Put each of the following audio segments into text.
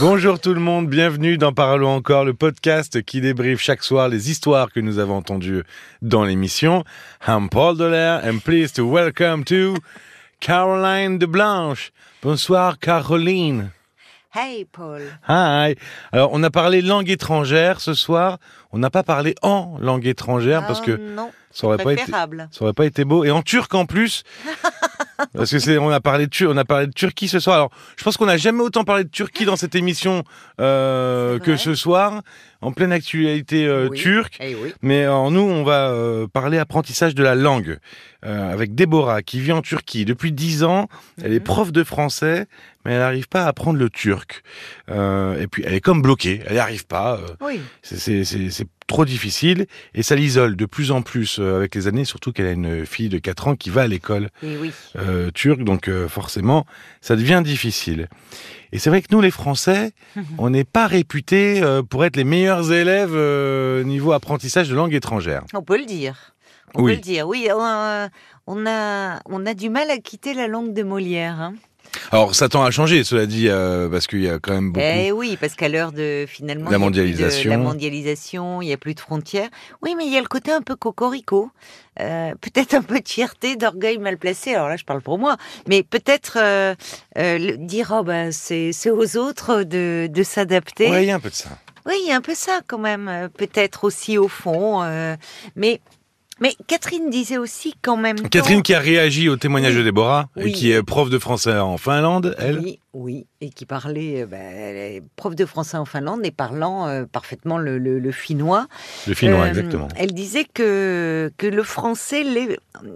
Bonjour tout le monde, bienvenue dans Parlons encore, le podcast qui débriefe chaque soir les histoires que nous avons entendues dans l'émission. I'm Paul Delair and pleased to welcome to Caroline de Blanche. Bonsoir Caroline. Hey Paul. Hi. Alors on a parlé langue étrangère ce soir. On n'a pas parlé en langue étrangère parce Ah, que non, ça aurait pas été ça aurait pas été beau et en turc en plus. Parce que c'est, on a parlé de on a parlé de Turquie ce soir. Alors, je pense qu'on n'a jamais autant parlé de Turquie dans cette émission euh, que ce soir, en pleine actualité euh, Oui. turque. Eh oui. Mais alors, nous, on va euh, parler apprentissage de la langue euh, avec Déborah qui vit en Turquie depuis 10 ans. Elle est Mhm. prof de français, mais elle n'arrive pas à apprendre le turc. Euh, et puis, elle est comme bloquée. Elle n'y arrive pas. euh, Oui. c'est- trop difficile et ça l'isole de plus en plus euh, avec les années, surtout qu'elle a une fille de 4 ans qui va à l'école oui. euh, turque, donc euh, forcément, ça devient difficile. Et c'est vrai que nous, les Français, on n'est pas réputés euh, pour être les meilleurs élèves euh, niveau apprentissage de langue étrangère. On peut le dire. On Oui. peut le dire. Oui, on a, on a, on a du mal à quitter la langue de Molière. Hein. Alors, ça tend à changer, cela dit, euh, parce qu'il y a quand même beaucoup... Eh oui, parce qu'à l'heure de finalement La de- mondialisation. la mondialisation, il n'y a plus de frontières. Oui, mais il y a le côté un peu cocorico, euh, peut-être un peu de fierté, d'orgueil mal placé. Alors là, je parle pour moi, mais peut-être euh, euh, dire oh ben c'est aux autres de, de s'adapter. Ouais, il y a un peu de ça. Oui, il y a un peu ça quand même, peut-être aussi au fond. mais, mais Catherine disait aussi quand même. Catherine qui a réagi au témoignage Oui. de Déborah, et qui est prof de français en Finlande, elle. Oui, oui, et qui parlait, euh, ben, prof de français en Finlande et parlant euh, parfaitement le, le- le finnois. Le finnois, Euh, exactement. Elle disait que, que le français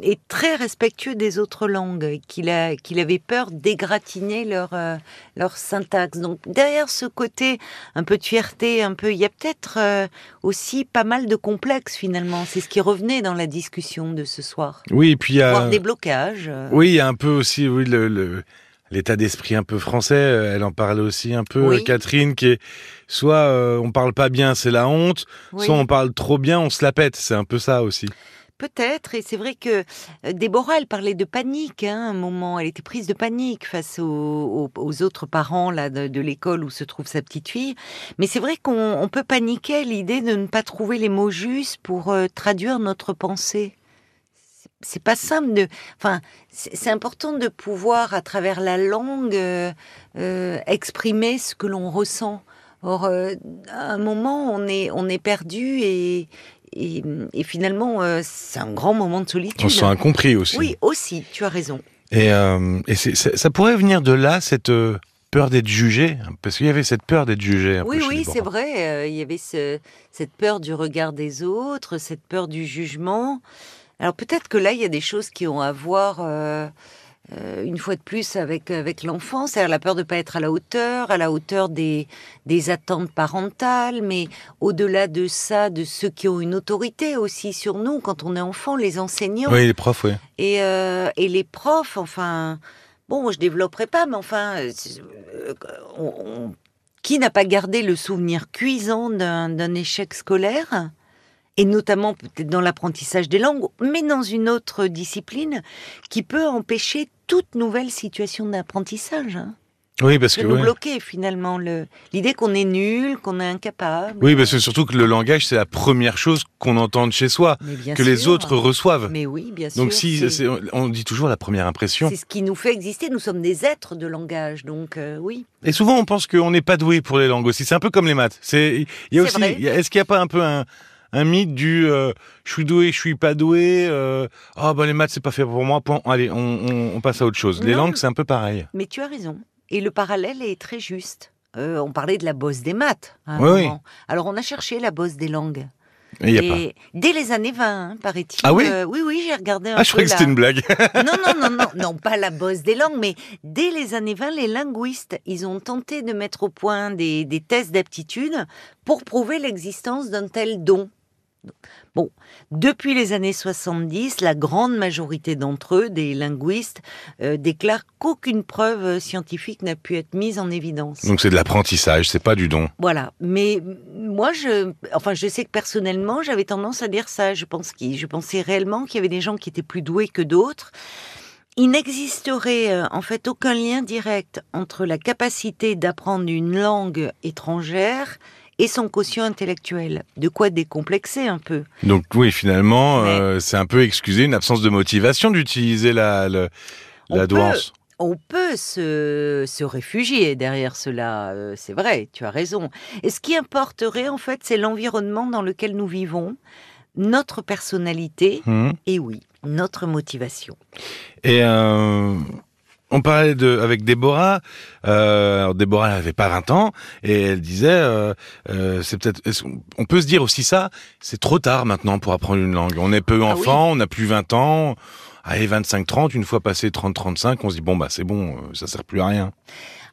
est très respectueux des autres langues, et qu'il a- qu'il avait peur d'égratigner leur, euh, leur syntaxe. Donc derrière ce côté un peu de fierté, un peu, il y a peut-être aussi pas mal de complexes finalement. C'est ce qui revenait dans la discussion de ce soir. Oui, et puis il y a... Des blocages. euh. Oui, il y a un peu aussi oui, le, le- l'état d'esprit un peu français. euh, Elle en parlait aussi un peu, Oui. Catherine, qui est soit euh, on parle pas bien, c'est la honte, Oui. soit on parle trop bien, on se la pète. C'est un peu ça aussi. Peut-être, et c'est vrai que euh, Déborah, elle parlait de panique hein, un moment. Elle était prise de panique face aux, autres parents là de, l'école où se trouve sa petite fille. Mais c'est vrai qu'on on peut paniquer l'idée de ne pas trouver les mots justes pour euh, traduire notre pensée. C'est- pas simple de. Enfin, c'est important de pouvoir, à travers la langue, euh, exprimer ce que l'on ressent. Or, à un moment, on est, on est perdu et, et, et finalement, euh, c'est un grand moment de solitude. On se sent incompris aussi. Oui, aussi, tu as raison. Et, euh, et ça, ça pourrait venir de là, cette euh, peur d'être jugé, hein, parce qu'il y avait cette peur d'être jugé. Oui, oui, c'est vrai. il y avait ce- cette peur du regard des autres, cette peur du jugement. Alors peut-être que là, il y a des choses qui ont à voir, euh, une fois de plus, avec, avec l'enfant. C'est-à-dire la peur de ne pas être à la hauteur, à la hauteur des, des attentes parentales, mais au-delà de ça, de ceux qui ont une autorité aussi sur nous, quand on est enfant, les enseignants. Oui, les profs, oui. Et, euh, et les profs, enfin, bon, je développerai pas, mais enfin, euh, c'est- on- on- qui n'a pas gardé le souvenir cuisant d'un d'un échec scolaire? Et notamment peut-être dans l'apprentissage des langues, mais dans une autre discipline qui peut empêcher toute nouvelle situation d'apprentissage. Hein. Oui, parce De que nous ouais. bloquer finalement le- l'idée qu'on est nul, qu'on est incapable. oui, parce que surtout que le langage, c'est la première chose qu'on entend de chez soi, que les autres reçoivent. Mais oui, bien sûr. Donc si, on dit toujours la première impression. C'est ce qui nous fait exister. Nous sommes des êtres de langage, donc euh, oui. Et souvent, on pense qu'on n'est pas doué pour les langues aussi. C'est un peu comme les maths. C'est, il y a aussi, est-ce qu'il n'y a pas un peu un, un mythe du euh, je suis doué, je suis pas doué. Euh, ah ben les maths c'est pas fait pour moi. Point. Allez, on, on- on passe à autre chose. Les langues c'est un peu pareil. Mais tu as raison. Et le parallèle est très juste. Euh, on parlait de la bosse des maths. à un Oui, oui. Alors on a cherché la bosse des langues. Et il y a pas. Et dès les années 20, hein, paraît-il. Ah oui euh, Oui, oui, j'ai regardé un Ah je croyais que la- c'était une blague. Non, non, non, non, non, pas la bosse des langues, mais dès les années 20, les linguistes, ils ont tenté de mettre au point des, des tests d'aptitude pour prouver l'existence d'un tel don. Bon, depuis les années 70, la grande majorité d'entre eux, des linguistes, euh, déclarent qu'aucune preuve scientifique n'a pu être mise en évidence. Donc c'est de l'apprentissage, c'est pas du don. Voilà. Mais moi, je, enfin, je sais que personnellement, j'avais tendance à dire ça. Je pense je pensais réellement qu'il y avait des gens qui étaient plus doués que d'autres. il n'existerait euh, en fait aucun lien direct entre la capacité d'apprendre une langue étrangère et son quotient intellectuel. De quoi décomplexer un peu. Donc oui, finalement, Mais- euh, c'est un peu excuser une absence de motivation d'utiliser la, le- la peut- douance. On peut se, se réfugier derrière cela, euh, c'est vrai, tu as raison. Et ce qui importerait en fait, c'est l'environnement dans lequel nous vivons, notre personnalité Hmm. et oui, notre motivation. Et euh, on parlait de avec Déborah. Euh, Déborah elle avait pas 20 ans et elle disait euh, euh, c'est peut-être on peut se dire aussi ça c'est trop tard maintenant pour apprendre une langue. On est peu Ah enfant, on n'a plus 20 ans. Allez 25 30 une fois passé 30 35 on se dit bon bah c'est bon ça sert plus à rien.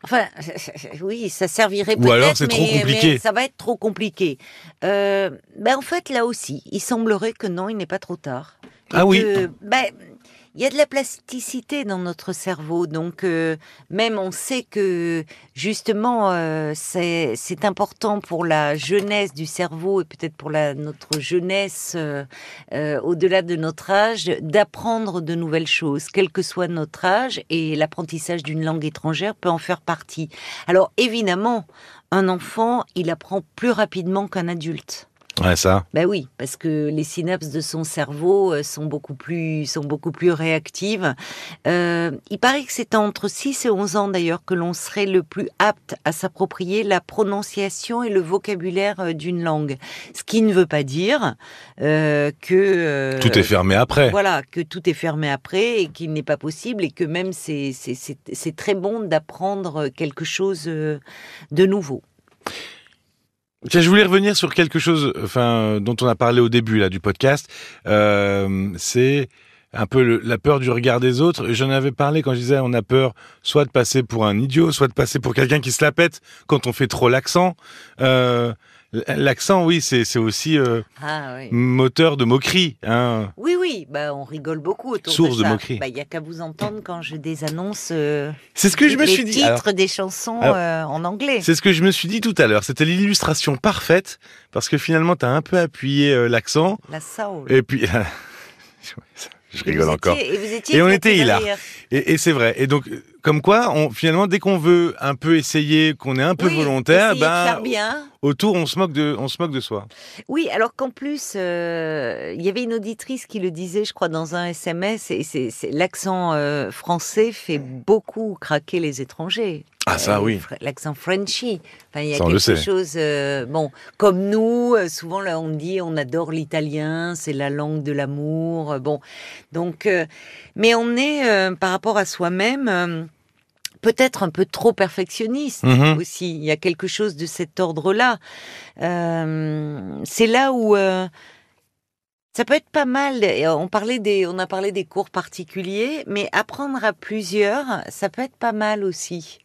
Enfin, oui, ça servirait Ou peut-être, alors c'est trop compliqué. mais ça va être trop compliqué. Ben en fait, là aussi, il semblerait que non, il n'est pas trop tard. Et Ah oui. que, ben, il y a de la plasticité dans notre cerveau, donc euh, même on sait que justement euh, c'est important pour la jeunesse du cerveau et peut-être pour la notre jeunesse euh, euh, au-delà de notre âge d'apprendre de nouvelles choses, quel que soit notre âge, et l'apprentissage d'une langue étrangère peut en faire partie. Alors évidemment, un enfant, il apprend plus rapidement qu'un adulte. Ouais ça. Ben oui, parce que les synapses de son cerveau euh, sont beaucoup plus sont beaucoup plus réactives. Euh, il paraît que c'est entre 6 et 11 ans d'ailleurs que l'on serait le plus apte à s'approprier la prononciation et le vocabulaire euh, d'une langue. Ce qui ne veut pas dire euh, que euh, Tout est fermé après. voilà, que tout est fermé après et qu'il n'est pas possible et que même c'est très bon d'apprendre quelque chose de nouveau. Tiens, je voulais revenir sur quelque chose, enfin, dont on a parlé au début là du podcast. Euh, c'est un peu la peur du regard des autres. J'en avais parlé quand je disais on a peur soit de passer pour un idiot, soit de passer pour quelqu'un qui se la pète quand on fait trop l'accent. Euh, l'accent, oui, c'est c'est aussi euh, Ah oui. moteur de moquerie. Hein. Oui, oui, bah, on rigole beaucoup autour Source de de ça. moquerie. Bah, Il y a qu'à vous entendre quand je désannonce euh, C'est ce que je me suis dit. Alors, des chansons alors, euh, en anglais. C'est ce que je me suis dit tout à l'heure. C'était l'illustration parfaite parce que finalement, tu as un peu appuyé euh, l'accent La soul. et puis. je rigole vous encore. étiez- et vous étiez Et on était hilar. Et, et c'est vrai. Et donc, comme quoi, on, finalement, dès qu'on veut un peu essayer, qu'on est un peu Oui, volontaire, ben, bien. autour, on se moque de, on se moque de soi. Oui, alors qu'en plus, euh, il y avait une auditrice qui le disait, je crois, dans un SMS, et c'est c'est- l'accent euh, français fait beaucoup craquer les étrangers. Ah, ça, Euh, oui. L'accent Frenchy. Enfin, il y a Ça, quelque chose. euh, bon, comme nous, euh, souvent là, on dit, on adore l'italien, c'est la langue de l'amour. Bon, donc, mais on est par rapport à soi-même. Peut-être un peu trop perfectionniste Mhm. aussi. Il y a quelque chose de cet ordre-là. C'est là où ça peut être pas mal. On parlait des, on a parlé des cours particuliers, mais apprendre à plusieurs, ça peut être pas mal aussi.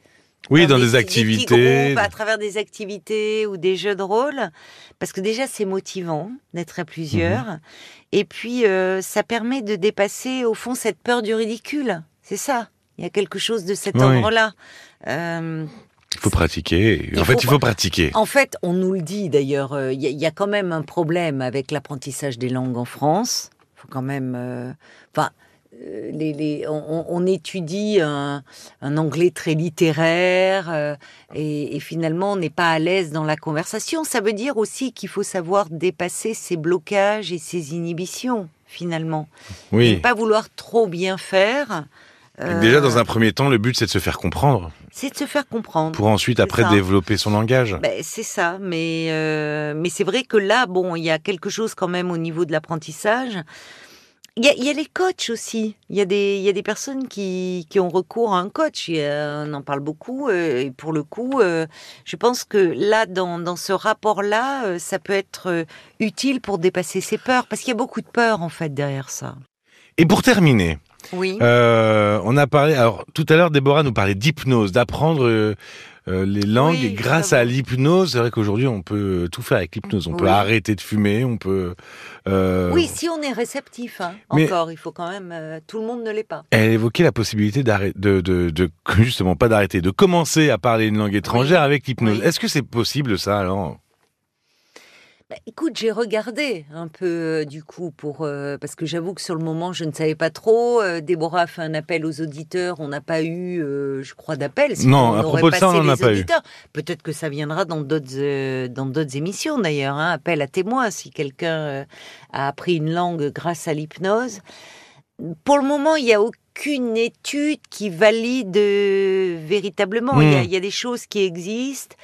Oui, dans des, activités. groupes, à travers des activités ou des jeux de rôle, parce que déjà c'est motivant d'être à plusieurs, Mhm. et puis euh, ça permet de dépasser au fond cette peur du ridicule. C'est ça. Il y a quelque chose de cet Oui. ordre-là. Euh, Il faut pratiquer. Il en fait, faut il faut pratiquer. en fait, on nous le dit d'ailleurs, euh, il y, a- il y a quand même un problème avec l'apprentissage des langues en France. Il faut quand même. euh, Enfin. euh, les, les- on, étudie un, un anglais très littéraire euh, et, et finalement on n'est pas à l'aise dans la conversation. Ça veut dire aussi qu'il faut savoir dépasser ses blocages et ses inhibitions finalement. Et Oui. ne pas vouloir trop bien faire. euh, Déjà, dans un premier temps, le but, c'est de se faire comprendre c'est de se faire comprendre. pour ensuite, après, ça. développer son langage. Ben, c'est ça, mais euh, mais c'est vrai que là, bon, il y a quelque chose quand même au niveau de l'apprentissage. Il y a, il y a les coachs aussi. Il y a des il y a des personnes qui, qui ont recours à un coach. On en parle beaucoup. euh, et pour le coup, euh, je pense que là, dans dans ce rapport-là, euh, ça peut être utile pour dépasser ses peurs, parce qu'il y a beaucoup de peurs en fait derrière ça. Et pour terminer, Oui. on a parlé. Alors, tout à l'heure, Déborah nous parlait d'hypnose, d'apprendre les langues Oui, grâce à l'hypnose. C'est vrai qu'aujourd'hui, on peut tout faire avec l'hypnose. On peut arrêter de fumer, on peut. euh, Oui, si on est réceptif, hein, Mais- encore, il faut quand même. euh, tout le monde ne l'est pas. Elle évoquait la possibilité d'arrêter, de, de, de, justement pas d'arrêter, de commencer à parler une langue étrangère avec l'hypnose. Est-ce que c'est possible ça alors? Bah, écoute, j'ai regardé un peu euh, du coup pour euh, parce que j'avoue que sur le moment je ne savais pas trop. Euh, Déborah a fait un appel aux auditeurs, on n'a pas eu, euh, je crois, d'appel. Non, on à propos de ça, on n'en a pas eu. Peut-être que ça viendra dans d'autres dans d'autres émissions d'ailleurs. Hein, appel à témoins si quelqu'un a appris une langue grâce à l'hypnose. Pour le moment, il n'y a aucune étude qui valide véritablement. Il y a- Hmm. il y a des choses qui existent.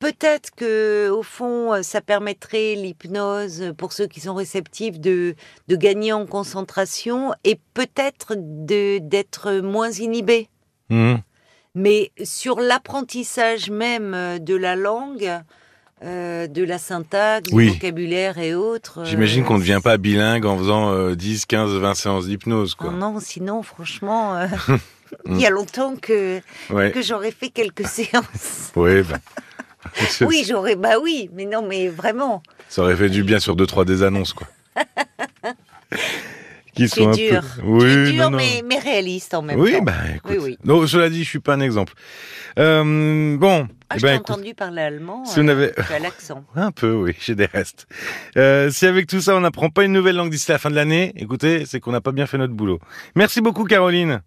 Peut-être que, au fond, euh, ça permettrait l'hypnose euh, pour ceux qui sont réceptifs de, de gagner en concentration et peut-être de- d'être moins inhibés. Mhm. Mais sur l'apprentissage même euh, de la langue, euh, de la syntaxe, Oui. du vocabulaire et autres. J'imagine euh, qu'on ne devient pas bilingue en faisant euh, 10, 15, 20 séances d'hypnose, quoi. non, sinon, franchement, il y a longtemps que, Ouais. que j'aurais fait quelques séances. Ouais, bah. Oui, j'aurais, bah oui, mais non, mais vraiment. Ça aurait fait du bien sur deux, trois des annonces, quoi. Qui es dur. Oui, tu es dur, non, non. Mais, mais réaliste en même oui, temps. bah écoute. Oui, oui. Non, cela dit, je suis pas un exemple. Euh, bon, Ah, eh ben, écoute, entendu parler allemand. si on euh, avait- Tu as l'accent. un peu, oui, j'ai des restes. Euh, si avec tout ça, on n'apprend pas une nouvelle langue d'ici la fin de l'année, écoutez, c'est qu'on n'a pas bien fait notre boulot. Merci beaucoup, Caroline.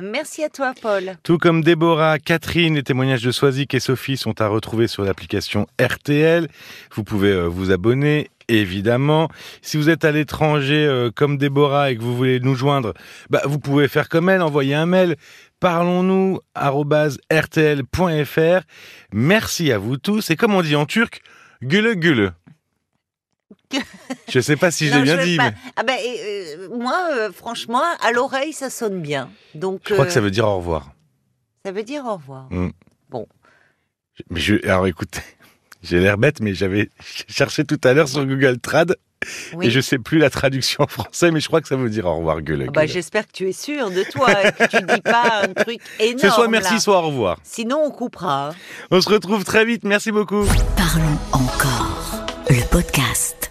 Merci à toi, Paul. Tout comme Déborah, Catherine, les témoignages de Soisic et Sophie sont à retrouver sur l'application RTL. Vous pouvez euh, vous abonner, évidemment. Si vous êtes à l'étranger euh, comme Déborah et que vous voulez nous joindre, bah, vous pouvez faire comme elle, envoyer un mail parlons-nous rtl.fr. Merci à vous tous. Et comme on dit en turc, güle güle. Je sais pas si je l'ai Non, bien dit, mais Ah ben, euh, moi, euh, franchement, à l'oreille, ça sonne bien. Donc, je crois euh, que ça veut dire au revoir. ça veut dire au revoir. Mais je, alors écoutez, j'ai l'air bête, mais j'avais cherché tout à l'heure sur Google Trad Oui. et je sais plus la traduction en français, mais je crois que ça veut dire au revoir, gueule. Ah bah. J'espère que tu es sûr de toi et que tu dis pas un truc énorme. C'est soit merci, là. soit au revoir. Sinon, on coupera. hein. On se retrouve très vite. Merci beaucoup. Parlons encore podcast.